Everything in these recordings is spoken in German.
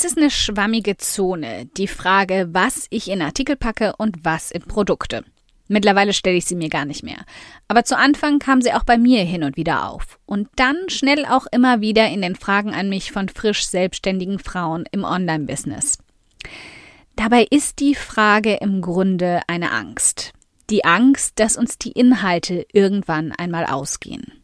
Es ist eine schwammige Zone, die Frage, was ich in Artikel packe und was in Produkte. Mittlerweile stelle ich sie mir gar nicht mehr. Aber zu Anfang kam sie auch bei mir hin und wieder auf. Und dann schnell auch immer wieder in den Fragen an mich von frisch selbstständigen Frauen im Online-Business. Dabei ist die Frage im Grunde eine Angst. Die Angst, dass uns die Inhalte irgendwann einmal ausgehen.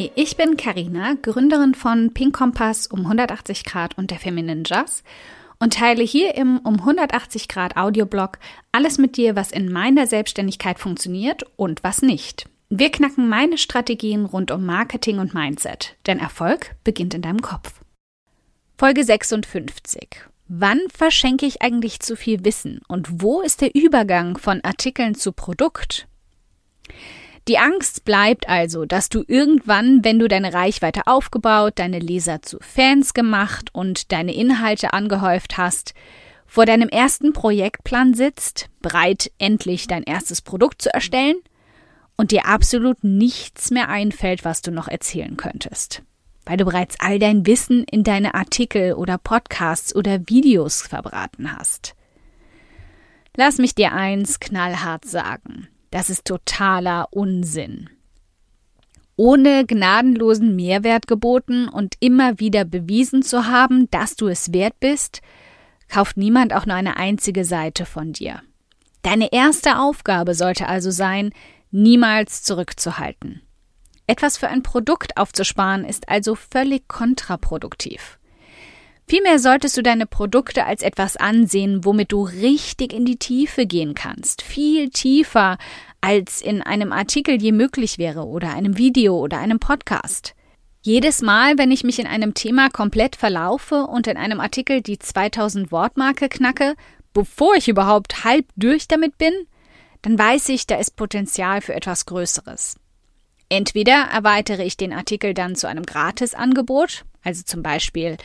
Hi, ich bin Karina, Gründerin von Pink Kompass um 180 Grad und der Feminine Jazz und teile hier im um 180 Grad Audioblog alles mit dir, was in meiner Selbstständigkeit funktioniert und was nicht. Wir knacken meine Strategien rund um Marketing und Mindset, denn Erfolg beginnt in deinem Kopf. Folge 56. Wann verschenke ich eigentlich zu viel Wissen und wo ist der Übergang von Artikeln zu Produkt? Die Angst bleibt also, dass du irgendwann, wenn du deine Reichweite aufgebaut, deine Leser zu Fans gemacht und deine Inhalte angehäuft hast, vor deinem ersten Projektplan sitzt, bereit, endlich dein erstes Produkt zu erstellen und dir absolut nichts mehr einfällt, was du noch erzählen könntest, weil du bereits all dein Wissen in deine Artikel oder Podcasts oder Videos verbraten hast. Lass mich dir eins knallhart sagen. Das ist totaler Unsinn. Ohne gnadenlosen Mehrwert geboten und immer wieder bewiesen zu haben, dass du es wert bist, kauft niemand auch nur eine einzige Seite von dir. Deine erste Aufgabe sollte also sein, niemals zurückzuhalten. Etwas für ein Produkt aufzusparen ist also völlig kontraproduktiv. Vielmehr solltest du deine Produkte als etwas ansehen, womit du richtig in die Tiefe gehen kannst. Viel tiefer, als in einem Artikel je möglich wäre oder einem Video oder einem Podcast. Jedes Mal, wenn ich mich in einem Thema komplett verlaufe und in einem Artikel die 2000 Wortmarke knacke, bevor ich überhaupt halb durch damit bin, dann weiß ich, da ist Potenzial für etwas Größeres. Entweder erweitere ich den Artikel dann zu einem Gratisangebot, also zum Beispiel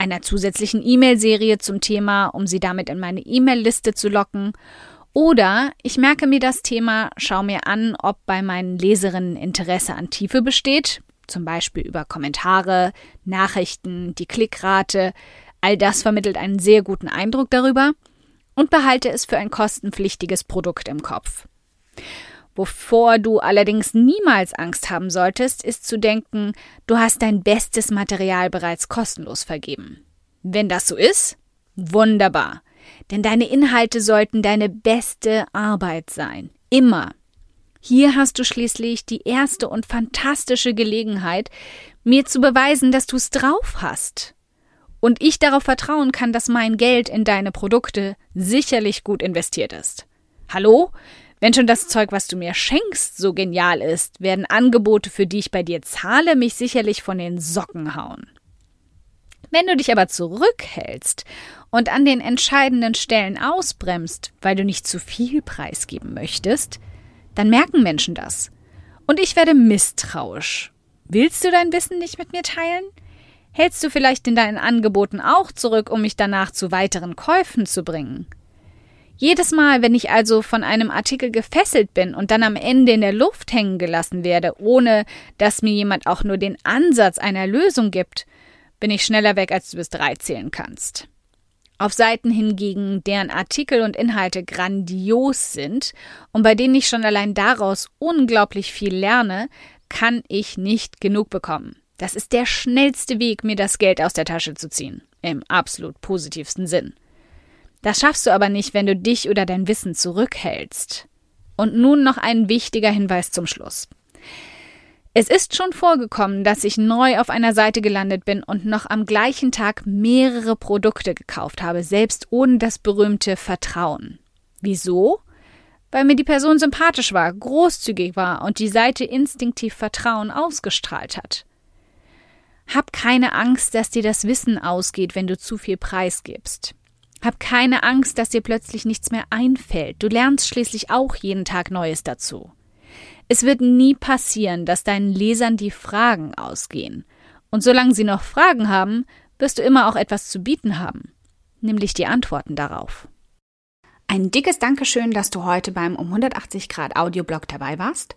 einer zusätzlichen E-Mail-Serie zum Thema, um sie damit in meine E-Mail-Liste zu locken. Oder ich merke mir das Thema, schaue mir an, ob bei meinen Leserinnen Interesse an Tiefe besteht, zum Beispiel über Kommentare, Nachrichten, die Klickrate. All das vermittelt einen sehr guten Eindruck darüber und behalte es für ein kostenpflichtiges Produkt im Kopf. Wovor du allerdings niemals Angst haben solltest, ist zu denken, du hast dein bestes Material bereits kostenlos vergeben. Wenn das so ist, wunderbar. Denn deine Inhalte sollten deine beste Arbeit sein. Immer. Hier hast du schließlich die erste und fantastische Gelegenheit, mir zu beweisen, dass du es drauf hast. Und ich darauf vertrauen kann, dass mein Geld in deine Produkte sicherlich gut investiert ist. Hallo? Wenn schon das Zeug, was du mir schenkst, so genial ist, werden Angebote, für die ich bei dir zahle, mich sicherlich von den Socken hauen. Wenn du dich aber zurückhältst und an den entscheidenden Stellen ausbremst, weil du nicht zu viel preisgeben möchtest, dann merken Menschen das. Und ich werde misstrauisch. Willst du dein Wissen nicht mit mir teilen? Hältst du vielleicht in deinen Angeboten auch zurück, um mich danach zu weiteren Käufen zu bringen? Jedes Mal, wenn ich also von einem Artikel gefesselt bin und dann am Ende in der Luft hängen gelassen werde, ohne dass mir jemand auch nur den Ansatz einer Lösung gibt, bin ich schneller weg, als du bis drei zählen kannst. Auf Seiten hingegen, deren Artikel und Inhalte grandios sind und bei denen ich schon allein daraus unglaublich viel lerne, kann ich nicht genug bekommen. Das ist der schnellste Weg, mir das Geld aus der Tasche zu ziehen. Im absolut positivsten Sinn. Das schaffst du aber nicht, wenn du dich oder dein Wissen zurückhältst. Und nun noch ein wichtiger Hinweis zum Schluss. Es ist schon vorgekommen, dass ich neu auf einer Seite gelandet bin und noch am gleichen Tag mehrere Produkte gekauft habe, selbst ohne das berühmte Vertrauen. Wieso? Weil mir die Person sympathisch war, großzügig war und die Seite instinktiv Vertrauen ausgestrahlt hat. Hab keine Angst, dass dir das Wissen ausgeht, wenn du zu viel preisgibst. Hab keine Angst, dass dir plötzlich nichts mehr einfällt. Du lernst schließlich auch jeden Tag Neues dazu. Es wird nie passieren, dass deinen Lesern die Fragen ausgehen. Und solange sie noch Fragen haben, wirst du immer auch etwas zu bieten haben. nämlich die Antworten darauf. Ein dickes Dankeschön, dass du heute beim um 180 Grad Audioblog dabei warst.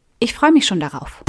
Ich freue mich schon darauf.